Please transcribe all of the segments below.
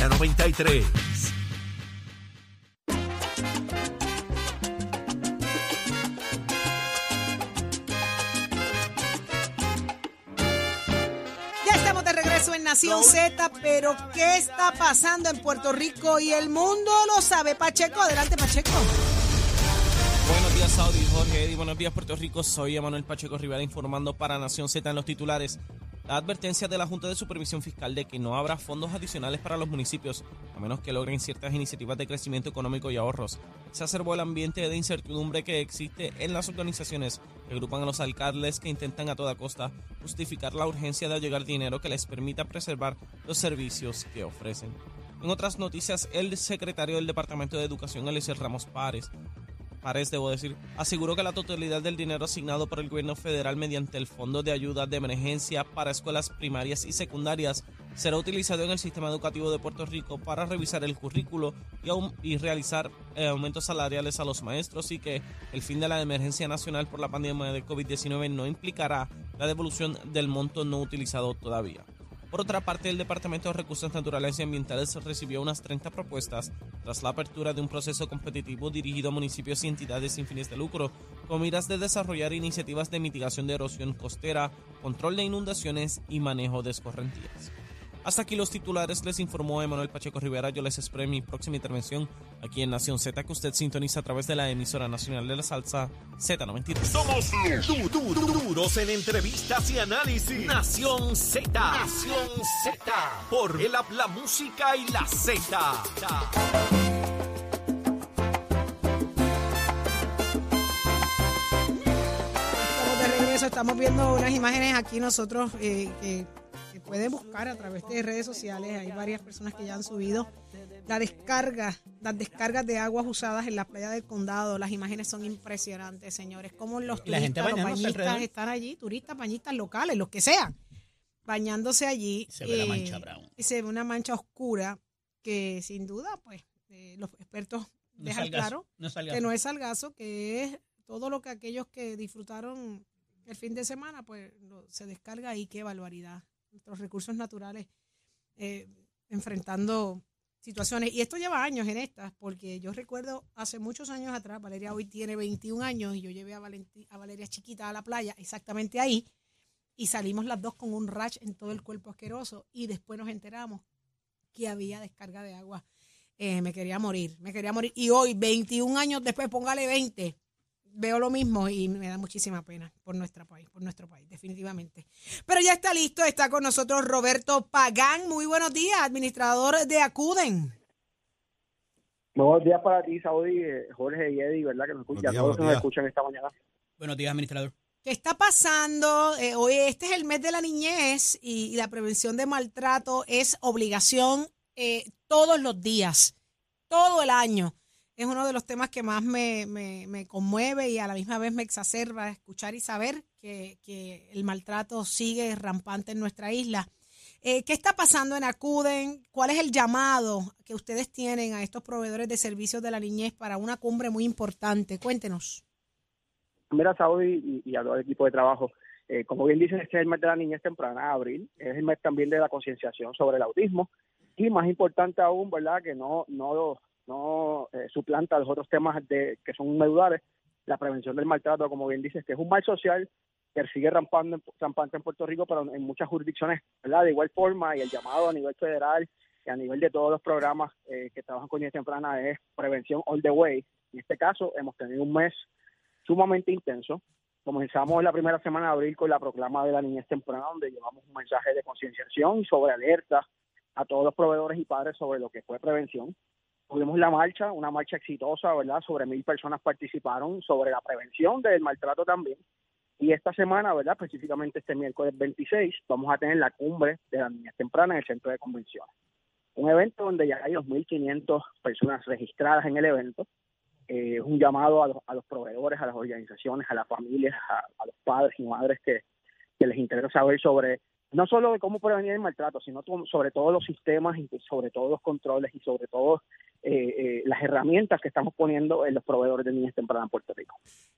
Z93. Ya estamos de regreso en Nación Z, pero ¿qué está pasando en Puerto Rico y el mundo lo sabe? Pacheco, adelante Pacheco. Buenos días, Saudi, Jorge Eddy. Buenos días, Puerto Rico. Soy Emanuel Pacheco Rivera informando para Nación Z en los titulares. Advertencia de la Junta de Supervisión Fiscal de que no habrá fondos adicionales para los municipios, a menos que logren ciertas iniciativas de crecimiento económico y ahorros. Se acervó el ambiente de incertidumbre que existe en las organizaciones que agrupan a los alcaldes que intentan a toda costa justificar la urgencia de llegar dinero que les permita preservar los servicios que ofrecen. En otras noticias, el secretario del Departamento de Educación, Alicia Ramos Párez, Párez, debo decir, aseguró que la totalidad del dinero asignado por el gobierno federal mediante el Fondo de Ayuda de Emergencia para escuelas primarias y secundarias será utilizado en el sistema educativo de Puerto Rico para revisar el currículo y, realizar eh, aumentos salariales a los maestros y que el fin de la emergencia nacional por la pandemia de COVID-19 no implicará la devolución del monto no utilizado todavía. Por otra parte, el Departamento de Recursos Naturales y Ambientales recibió unas 30 propuestas tras la apertura de un proceso competitivo dirigido a municipios y entidades sin fines de lucro, con miras de desarrollar iniciativas de mitigación de erosión costera, control de inundaciones y manejo de escorrentías. Hasta aquí los titulares, les informó Emanuel Pacheco Rivera. Yo les espero en mi próxima intervención aquí en Nación Z, que usted sintoniza a través de la emisora nacional de la salsa Z93. Somos du- du- du- duros en entrevistas y análisis. Nación Z. Nación Z. Por el app, la música y la Z. Estamos de regreso, estamos viendo unas imágenes aquí nosotros eh, que, que pueden buscar a través de redes sociales. Hay varias personas que ya han subido la descarga, las descargas de aguas usadas en la playa del condado. Las imágenes son impresionantes, señores. Como los Y la gente turistas, los bañistas están allí, turistas, bañistas locales, los que sean, bañándose allí. Se ve la eh, mancha brown. Y se ve una mancha oscura que sin duda, pues, eh, los expertos No dejan claro no que no es salgazo, que es todo lo que aquellos que disfrutaron el fin de semana, pues lo- se descarga ahí, qué barbaridad. Nuestros recursos naturales eh, enfrentando situaciones. Y esto lleva años en estas, porque yo recuerdo hace muchos años atrás, Valeria hoy tiene 21 años y yo llevé a, a Valeria chiquita a la playa, exactamente ahí, y salimos las dos con un rash en todo el cuerpo asqueroso y después nos enteramos que había descarga de agua. Eh, me quería morir, me quería morir. Y hoy, 21 años después, póngale 20, veo lo mismo y me da muchísima pena por nuestro país, por nuestro país, definitivamente. Pero ya está listo, está con nosotros Roberto Pagán. Muy buenos días, administrador de Acuden. Buenos días para ti, Saudi, eh, Jorge y Eddie, ¿verdad? Que nos escuchan, Buenos días, todos los que nos buenos días. escuchan esta mañana. Buenos días, administrador. ¿Qué está pasando? Eh, hoy este es el mes de la niñez y, y la prevención de maltrato es obligación eh, todos los días, todo el año. Es uno de los temas que más me, me- me conmueve y a la misma vez me exacerba escuchar y saber que, que el maltrato sigue rampante en nuestra isla. Eh, ¿Qué está pasando en Acuden? ¿Cuál es el llamado que ustedes tienen a estos proveedores de servicios de la niñez para una cumbre muy importante? Cuéntenos. Mira, Saudi y, y a todo el equipo de trabajo, eh, como bien dicen, este es el mes de la niñez temprana, abril, es el mes también de la concienciación sobre el autismo y más importante aún, ¿verdad? Que no no no eh, suplanta los otros temas de que son medulares, la prevención del maltrato, como bien dices, que es un mal social que sigue rampando, rampante en Puerto Rico, pero en muchas jurisdicciones, ¿verdad? De igual forma, y el llamado a nivel federal y a nivel de todos los programas eh, que trabajan con niñez temprana es prevención all the way. En este caso, hemos tenido un mes sumamente intenso. Comenzamos la primera semana de abril con la proclama de la niñez temprana, donde llevamos un mensaje de concienciación y sobre alerta a todos los proveedores y padres sobre lo que fue prevención. Tuvimos la marcha, una marcha exitosa, ¿verdad? Sobre mil personas participaron sobre la prevención del maltrato también. Y esta semana, ¿verdad? Específicamente este miércoles 26, vamos a tener la cumbre de la niñez temprana en el centro de convenciones. Un evento donde ya hay 2.500 personas registradas en el evento. Eh, es un llamado a los, a los proveedores, a las organizaciones, a las familias, a, a los padres y madres que, que les interesa saber sobre no solo de cómo prevenir el maltrato, sino sobre todos los sistemas sobre todos los controles y sobre todo eh, eh, las herramientas que estamos poniendo en los proveedores de niñas tempranas en Puerto Rico.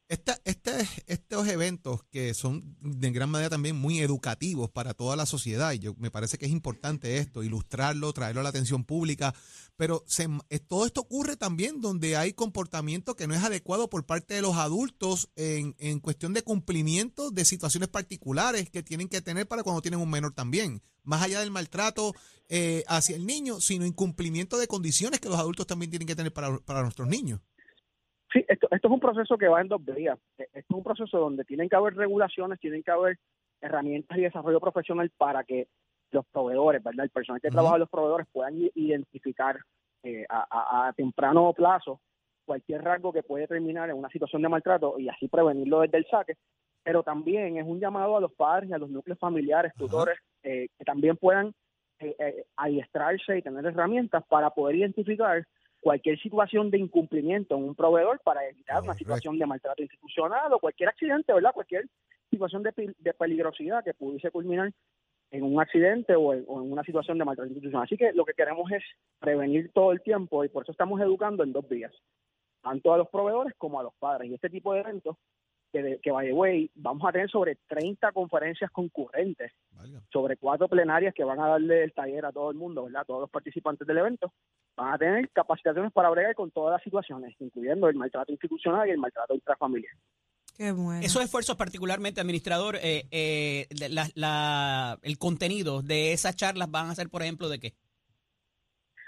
Estos eventos que son de gran manera también muy educativos para toda la sociedad, y yo, me parece que es importante esto, ilustrarlo, traerlo a la atención pública, pero se, eh, todo esto ocurre también donde hay comportamiento que no es adecuado por parte de los adultos en, en cuestión de cumplimiento de situaciones particulares que tienen que tener para cuando tienen un menor también, más allá del maltrato eh, hacia el niño, sino incumplimiento de condiciones que los adultos también tienen que tener para, para nuestros niños. Sí, esto, esto es un proceso que va en dos vías. E, esto es un proceso donde tienen que haber regulaciones, tienen que haber herramientas y desarrollo profesional para que los proveedores, ¿verdad? El personal que trabaja en los proveedores puedan identificar eh, a, a, temprano plazo cualquier rasgo que puede terminar en una situación de maltrato y así prevenirlo desde el saque. Pero también es un llamado a los padres y a los núcleos familiares, tutores, eh, que también puedan eh, eh, adiestrarse y tener herramientas para poder identificar cualquier situación de incumplimiento en un proveedor para evitar una situación de maltrato institucional o cualquier accidente, ¿verdad? Cualquier situación de, peligrosidad que pudiese culminar en un accidente o en, una situación de maltrato institucional. Así que lo que queremos es prevenir todo el tiempo y por eso estamos educando en dos vías, tanto a los proveedores como a los padres. Y este tipo de eventos que, que by the way, vamos a tener sobre 30 conferencias concurrentes, sobre cuatro plenarias que van a darle el taller a todo el mundo, ¿verdad? Todos los participantes del evento. Van a tener capacitaciones para bregar con todas las situaciones, incluyendo el maltrato institucional y el maltrato intrafamiliar. Qué bueno. Esos esfuerzos, particularmente, administrador, eh, eh, el contenido de esas charlas van a ser, por ejemplo, de qué?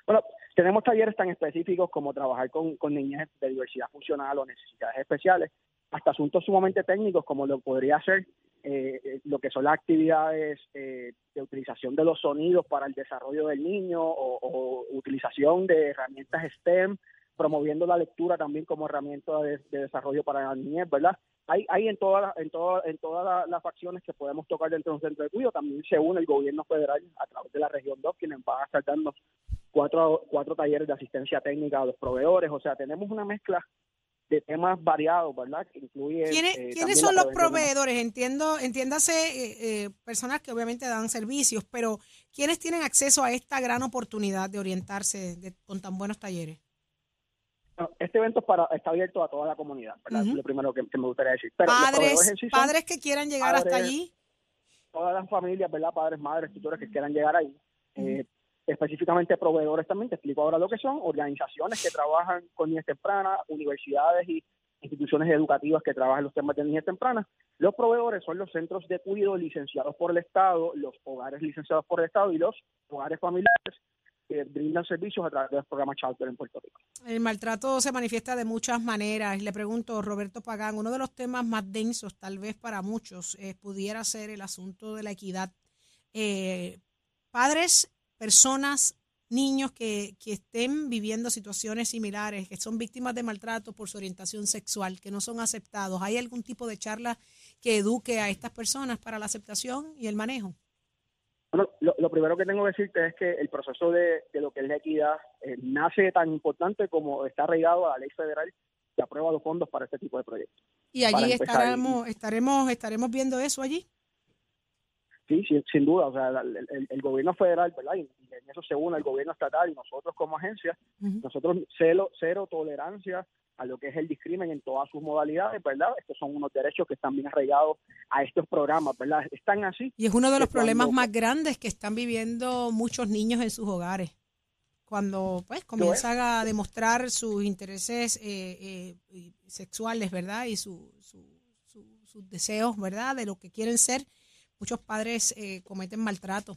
Bueno, tenemos talleres tan específicos como trabajar con, con niñas de diversidad funcional o necesidades especiales, hasta asuntos sumamente técnicos como lo podría ser eh, eh, lo que son las actividades eh, de utilización de los sonidos para el desarrollo del niño o, utilización de herramientas STEM, promoviendo la lectura también como herramienta de, desarrollo para la niñez, ¿verdad? Hay, hay en todas en todas en todas las facciones que podemos tocar dentro de un centro de cuidado, también se une el gobierno federal a través de la región 2, quienes van a estar dando cuatro, cuatro talleres de asistencia técnica a los proveedores, o sea, tenemos una mezcla de temas variados, ¿verdad? Que incluye... ¿Quiénes, eh, son los proveedores? Entiendo, entiéndase eh, eh, personas que obviamente dan servicios, pero ¿quiénes tienen acceso a esta gran oportunidad de orientarse con tan buenos talleres? este evento para, está abierto a toda la comunidad, ¿verdad? Lo primero que, me gustaría decir. padres, padres que quieran llegar hasta allí. Todas las familias, ¿verdad? Padres, madres, tutores que quieran llegar ahí específicamente proveedores también, te explico ahora lo que son, organizaciones que trabajan con niñas tempranas, universidades y instituciones educativas que trabajan los temas de niñas tempranas. Los proveedores son los centros de cuidado licenciados por el Estado, los hogares licenciados por el Estado y los hogares familiares que brindan servicios a través del programa Charter en Puerto Rico. El maltrato se manifiesta de muchas maneras. Le pregunto, Roberto Pagán, uno de los temas más densos, tal vez para muchos, eh, pudiera ser el asunto de la equidad. Eh, padres personas, niños que, que estén viviendo situaciones similares, que son víctimas de maltrato por su orientación sexual, que no son aceptados. ¿Hay algún tipo de charla que eduque a estas personas para la aceptación y el manejo? Bueno, lo, primero que tengo que decirte es que el proceso de, lo que es la equidad eh, nace tan importante como está arraigado a la ley federal que aprueba los fondos para este tipo de proyectos. Y allí estaremos, estaremos, estaremos viendo eso allí. Sí, sin, duda, o sea, el, gobierno federal, ¿verdad? Y, en eso se une el gobierno estatal y nosotros como agencia, nosotros cero, cero tolerancia a lo que es el discrimen en todas sus modalidades, ¿verdad? Estos son unos derechos que están bien arraigados a estos programas, ¿verdad? Están así. Y es uno de los problemas más grandes que están viviendo muchos niños en sus hogares. Cuando pues comienzan a demostrar sus intereses eh, eh, sexuales, ¿verdad? Y su, sus deseos, ¿verdad? De lo que quieren ser muchos padres eh, cometen maltrato.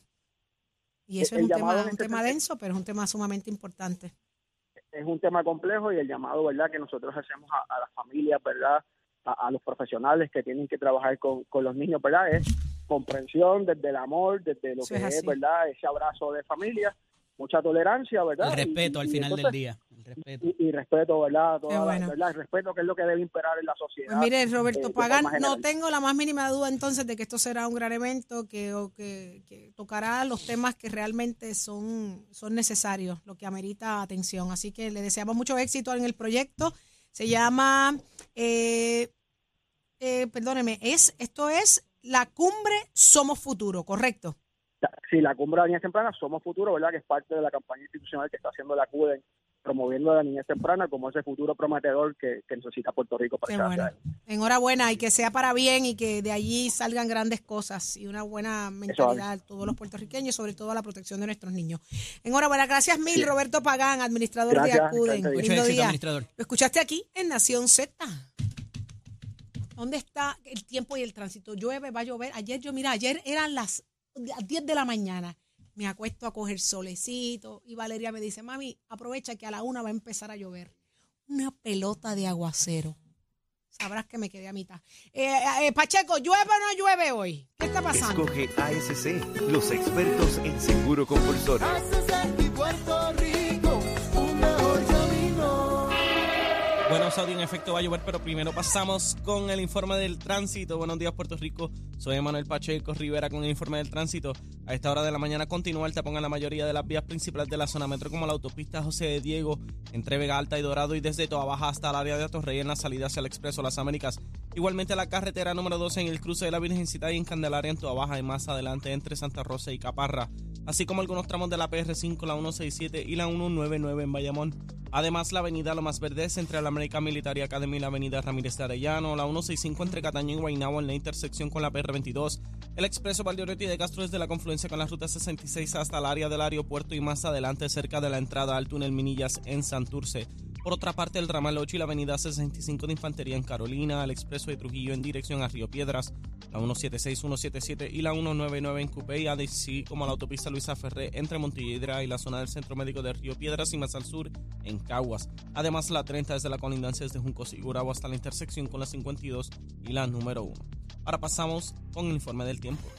Y eso es un tema, un tema denso, pero es un tema sumamente importante. Es un tema complejo y el llamado, ¿verdad?, que nosotros hacemos a, las familias, ¿verdad?, a, los profesionales que tienen que trabajar con, con, los niños, ¿verdad?, es comprensión desde el amor, desde lo que es, ¿verdad?, ese abrazo de familia mucha tolerancia, ¿verdad? El respeto al final del día. Y, respeto, ¿verdad? El respeto que es lo que debe imperar en la sociedad. Pues mire, Roberto eh, Pagán, no tengo la más mínima duda entonces de que esto será un gran evento que, que, tocará los temas que realmente son, son necesarios, lo que amerita atención. Así que le deseamos mucho éxito en el proyecto. Se llama, eh, eh, perdóneme, es, esto es la cumbre Somos Futuro, ¿correcto? Sí, la cumbre de niñas tempranas Somos Futuro, ¿verdad? Que es parte de la campaña institucional que está haciendo la CUDE promoviendo la niñez temprana como ese futuro prometedor que, que necesita Puerto Rico para echar bueno. Enhorabuena y que sea para bien y que de allí salgan grandes cosas y una buena mentalidad a todos los puertorriqueños, sobre todo a la protección de nuestros niños. Enhorabuena, gracias mil, Sí. Roberto Pagán, administrador Gracias, de Acuden. Mucho éxito, día. administrador. Lo escuchaste aquí en Nación Z. ¿Dónde está el tiempo y el tránsito? Llueve, va a llover. Ayer yo, mira, ayer eran las 10 de la mañana. Me acuesto a coger solecito y Valeria me dice, mami, aprovecha que a la una va a empezar a llover. Una pelota de aguacero. Sabrás que me quedé a mitad. Eh, eh, Pacheco, ¿llueve o no llueve hoy? ¿Qué está pasando? Escoge ASC, los expertos en seguro compulsorio. Bueno, Saudi, en efecto va a llover, pero primero pasamos con el informe del tránsito. Buenos días, Puerto Rico. Soy Manuel Pacheco Rivera con el informe del tránsito. A esta hora de la mañana continúa el tapón en la mayoría de las vías principales de la zona metro, como la autopista José de Diego, entre Vega Alta y Dorado, y desde Toa Baja hasta el área de Atorrey en la salida hacia el Expreso Las Américas. Igualmente la carretera número 12 en el cruce de la Virgencita y en Candelaria en Toa Baja y más adelante entre Santa Rosa y Caparra, así como algunos tramos de la PR5, la 167 y la 199 en Bayamón. Además, la avenida Lo Más Verdes entre la American Military Academy y la avenida Ramírez Arellano, la 165 entre Cataño y Guaynabo en la intersección con la PR22, el expreso Valdeoriotti de Castro desde la confluencia con la ruta 66 hasta el área del aeropuerto y más adelante cerca de la entrada al túnel Minillas en Santurce. Por otra parte, el ramal 8 y la avenida 65 de Infantería en Carolina, el expreso de Trujillo en dirección a Río Piedras, la 176, 177 y la 199 en Cupey, así como la autopista Luisa Ferré entre Montelledra y la zona del Centro Médico de Río Piedras y más al sur en Caguas. Además, la 30 desde la colindancia desde Juncos y Gurabo hasta la intersección con la 52 y la número 1. Ahora pasamos con el informe del tiempo.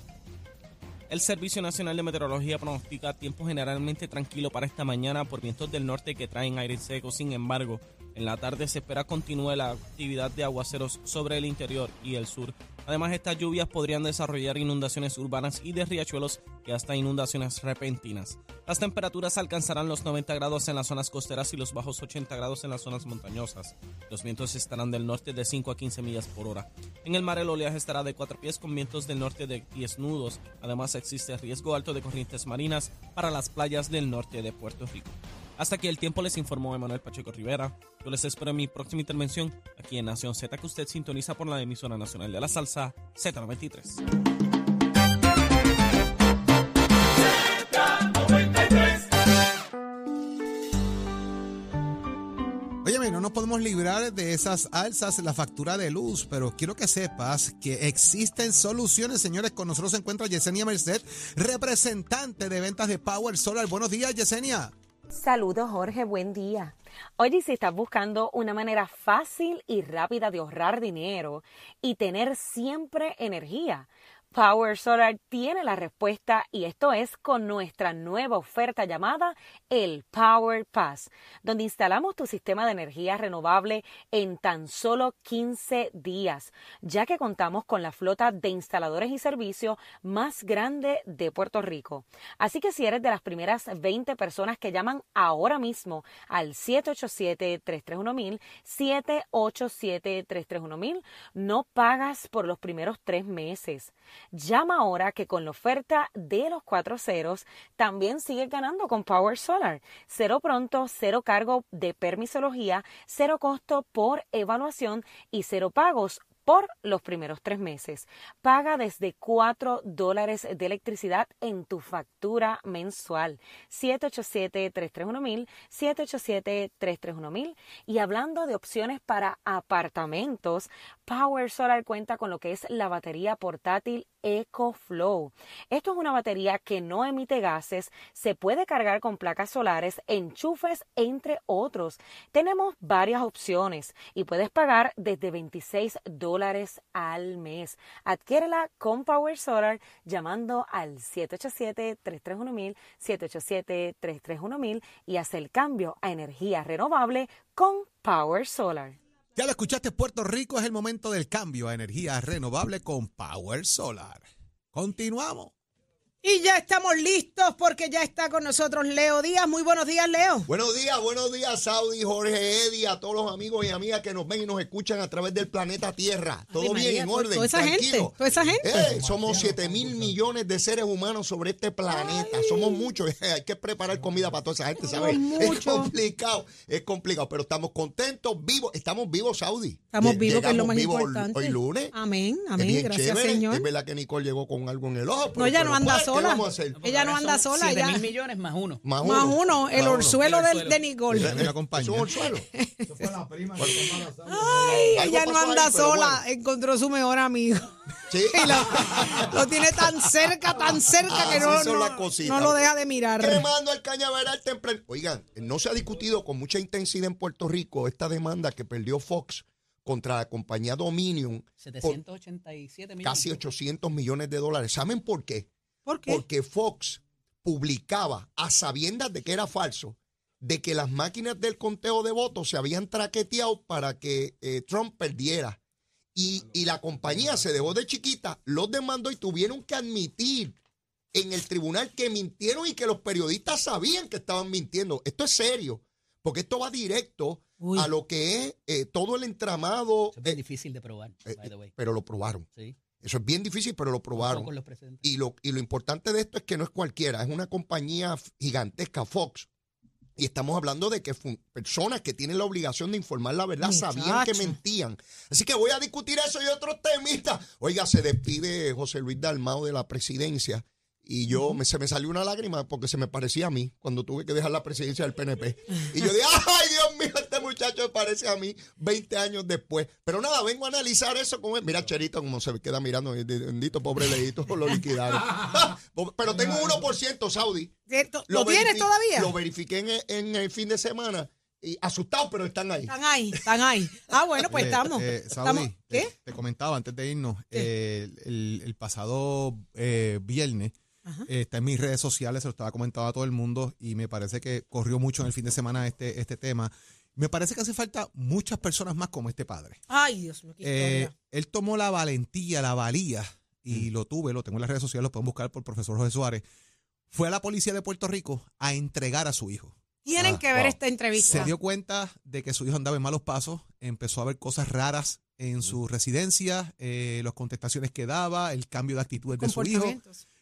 El Servicio Nacional de Meteorología pronostica tiempo generalmente tranquilo para esta mañana por vientos del norte que traen aire seco. Sin embargo, en la tarde se espera continúe la actividad de aguaceros sobre el interior y el sur. Además, estas lluvias podrían desarrollar inundaciones urbanas y de riachuelos y hasta inundaciones repentinas. Las temperaturas alcanzarán los 90 grados en las zonas costeras y los bajos 80 grados en las zonas montañosas. Los vientos estarán del norte de 5 a 15 millas por hora. En el mar el oleaje estará de 4 pies con vientos del norte de 10 nudos. Además existe riesgo alto de corrientes marinas para las playas del norte de Puerto Rico. Hasta aquí el tiempo les informó Emanuel Pacheco Rivera. Yo les espero en mi próxima intervención aquí en Nación Z que usted sintoniza por la emisora nacional de la salsa Z93. Óyeme, no nos podemos librar de esas alzas en la factura de luz, pero quiero que sepas que existen soluciones, señores. Con nosotros se encuentra Yesenia Merced, representante de ventas de Power Solar. Buenos días, Yesenia. Saludos Jorge, buen día. Oye, si estás buscando una manera fácil y rápida de ahorrar dinero y tener siempre energía, Power Solar tiene la respuesta y esto es con nuestra nueva oferta llamada el Power Pass, donde instalamos tu sistema de energía renovable en tan solo 15 días, ya que contamos con la flota de instaladores y servicios más grande de Puerto Rico. Así que si eres de las primeras 20 personas que llaman ahora mismo al 787-331-1000, 787-331-1000, no pagas por los primeros tres meses. Llama ahora que con la oferta de los cuatro ceros también sigues ganando con Power Solar. Cero pronto, cero cargo de permisología, cero costo por evaluación y cero pagos por los primeros tres meses. Paga desde 4 dólares de electricidad en tu factura mensual. 787-331-1000, 787-331-1000. Y hablando de opciones para apartamentos, Power Solar cuenta con lo que es la batería portátil EcoFlow. Esto es una batería que no emite gases, se puede cargar con placas solares, enchufes, entre otros. Tenemos varias opciones y puedes pagar desde 26 dólares al mes. Adquiérela con Power Solar llamando al 787-331-1000, 787-331-1000 y haz el cambio a energía renovable con Power Solar. Ya lo escuchaste, Puerto Rico es el momento del cambio a energía renovable con Power Solar. Continuamos. Y ya estamos listos porque ya está con nosotros Leo Díaz. Muy buenos días, Leo. Buenos días, buenos días, Saudi, Jorge, Eddie, a todos los amigos y amigas que nos ven y nos escuchan a través del planeta Tierra. Todo Ay, bien, María, en orden. toda esa gente, tranquilo. toda esa gente. Eh, somos 7 mil millones de seres humanos sobre este planeta. Somos muchos. Hay que preparar comida para toda esa gente, ¿sabes? Es complicado, es complicado, pero estamos contentos, vivos. Estamos vivos, Saudi. Estamos Lle- vivos, que es lo más importante. Hoy lunes. Amén, amén. Gracias, chévere. Señor. Es verdad que Nicole llegó con algo en el ojo. No, ella no anda pues, ¿qué sola. vamos a hacer? Ella no anda Son sola, 7 ella- mil millones más uno. Más Más uno. el Más uno. orzuelo El de, orzuelo. de Nicole. Me acompaña. Es un orzuelo. Ay, Algo ella no pasó ahí, anda sola. bueno. Encontró su mejor amigo. Sí. Y lo, lo tiene tan cerca, tan cerca que no, no, no lo deja de mirar. Quemando al cañaveral temprano. Oigan, no se ha discutido con mucha intensidad en Puerto Rico esta demanda que perdió Fox contra la compañía Dominion por 787 millones. casi 800 millones de dólares. ¿Saben por qué? ¿Por qué? Porque Fox publicaba a sabiendas de que era falso, de que las máquinas del conteo de votos se habían traqueteado para que eh, Trump perdiera. Y, y la compañía se dejó de chiquita, los demandó y tuvieron que admitir en el tribunal que mintieron y que los periodistas sabían que estaban mintiendo. Esto es serio, porque esto va directo Uy. a lo que es eh, todo el entramado. Eso es eh, difícil de probar, by the way. pero lo probaron. Sí. Eso es bien difícil, pero lo probaron. Y lo, y lo importante de esto es que no es cualquiera, es una compañía gigantesca, Fox. Y estamos hablando de que personas que tienen la obligación de informar la verdad sabían que mentían. Así que voy a discutir eso y otros temistas. Oiga, se despide José Luis Dalmao de la presidencia. Y yo me, se me salió una lágrima porque se me parecía a mí cuando tuve que dejar la presidencia del PNP. Y yo dije, ay muchacho me parece a mí 20 años después. Pero nada, vengo a analizar eso con él. Mira Cherito como se queda mirando, bendito pobre leíto, lo liquidaron. Pero tengo 1% Saudi. ¿Lo, tienes todavía? Lo verifiqué en, en el fin de semana. Y asustado, pero están ahí. Están ahí, están ahí. Ah, bueno, pues Eh, estamos. eh, estamos- Saudi, ¿Qué? Te, te comentaba antes de irnos, eh, el, el pasado eh, viernes eh, está en mis redes sociales, se lo estaba comentando a todo el mundo y me parece que corrió mucho en el fin de semana este, este tema. Me parece que hace falta muchas personas más como este padre. Ay, Dios mío, qué Eh, él tomó la valentía, la valía, Mm. y lo tuve, lo tengo en las redes sociales, lo pueden buscar por profesor José Suárez. Fue a la policía de Puerto Rico a entregar a su hijo. Tienen ah, que ver wow. esta entrevista. Se dio cuenta de que su hijo andaba en malos pasos, empezó a ver cosas raras en su residencia, eh, las contestaciones que daba, el cambio de actitudes de su hijo,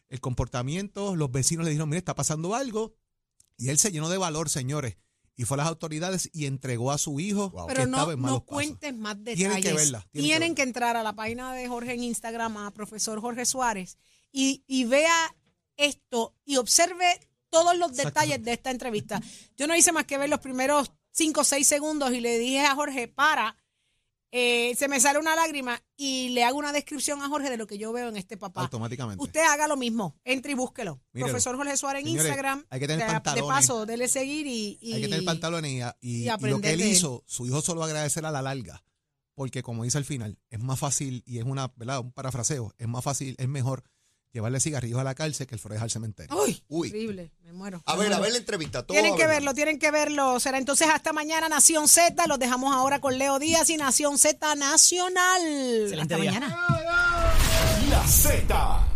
el comportamiento, los vecinos le dijeron, mire, está pasando algo, y él se llenó de valor, señores, y fue a las autoridades y entregó a su hijo Pero no, estaba en malos no pasos. cuentes más detalles. Tienen que verla, tienen Tienen, que que, entrar a la página de Jorge en Instagram, a profesor Jorge Suárez, y, y vea esto y observe todos los detalles de esta entrevista. Yo no hice más que ver los primeros cinco o seis segundos y le dije a Jorge, para, eh, se me sale una lágrima y le hago una descripción a Jorge de lo que yo veo en este papá. Automáticamente. Usted haga lo mismo, entre y búsquelo. Mírelo. Profesor Jorge Suárez en Señores, Instagram. hay que tener de, de pantalones. paso, dele seguir y, y- Hay que tener pantalones y, y- y y lo que él de él. hizo, su hijo solo va a agradecer a la larga. Porque como dice al final, es más fácil, y es una, ¿verdad? Un parafraseo, es más fácil, es mejor llevarle cigarrillos a la cárcel que el foreja al cementerio. Uy, Uy. horrible, me muero. A me ver, a ver la entrevista. todo Tienen que verlo, tienen que verlo. Será entonces hasta mañana Nación Z. Los dejamos ahora con Leo Díaz y Nación Z Nacional. Excelente hasta día. mañana. La Z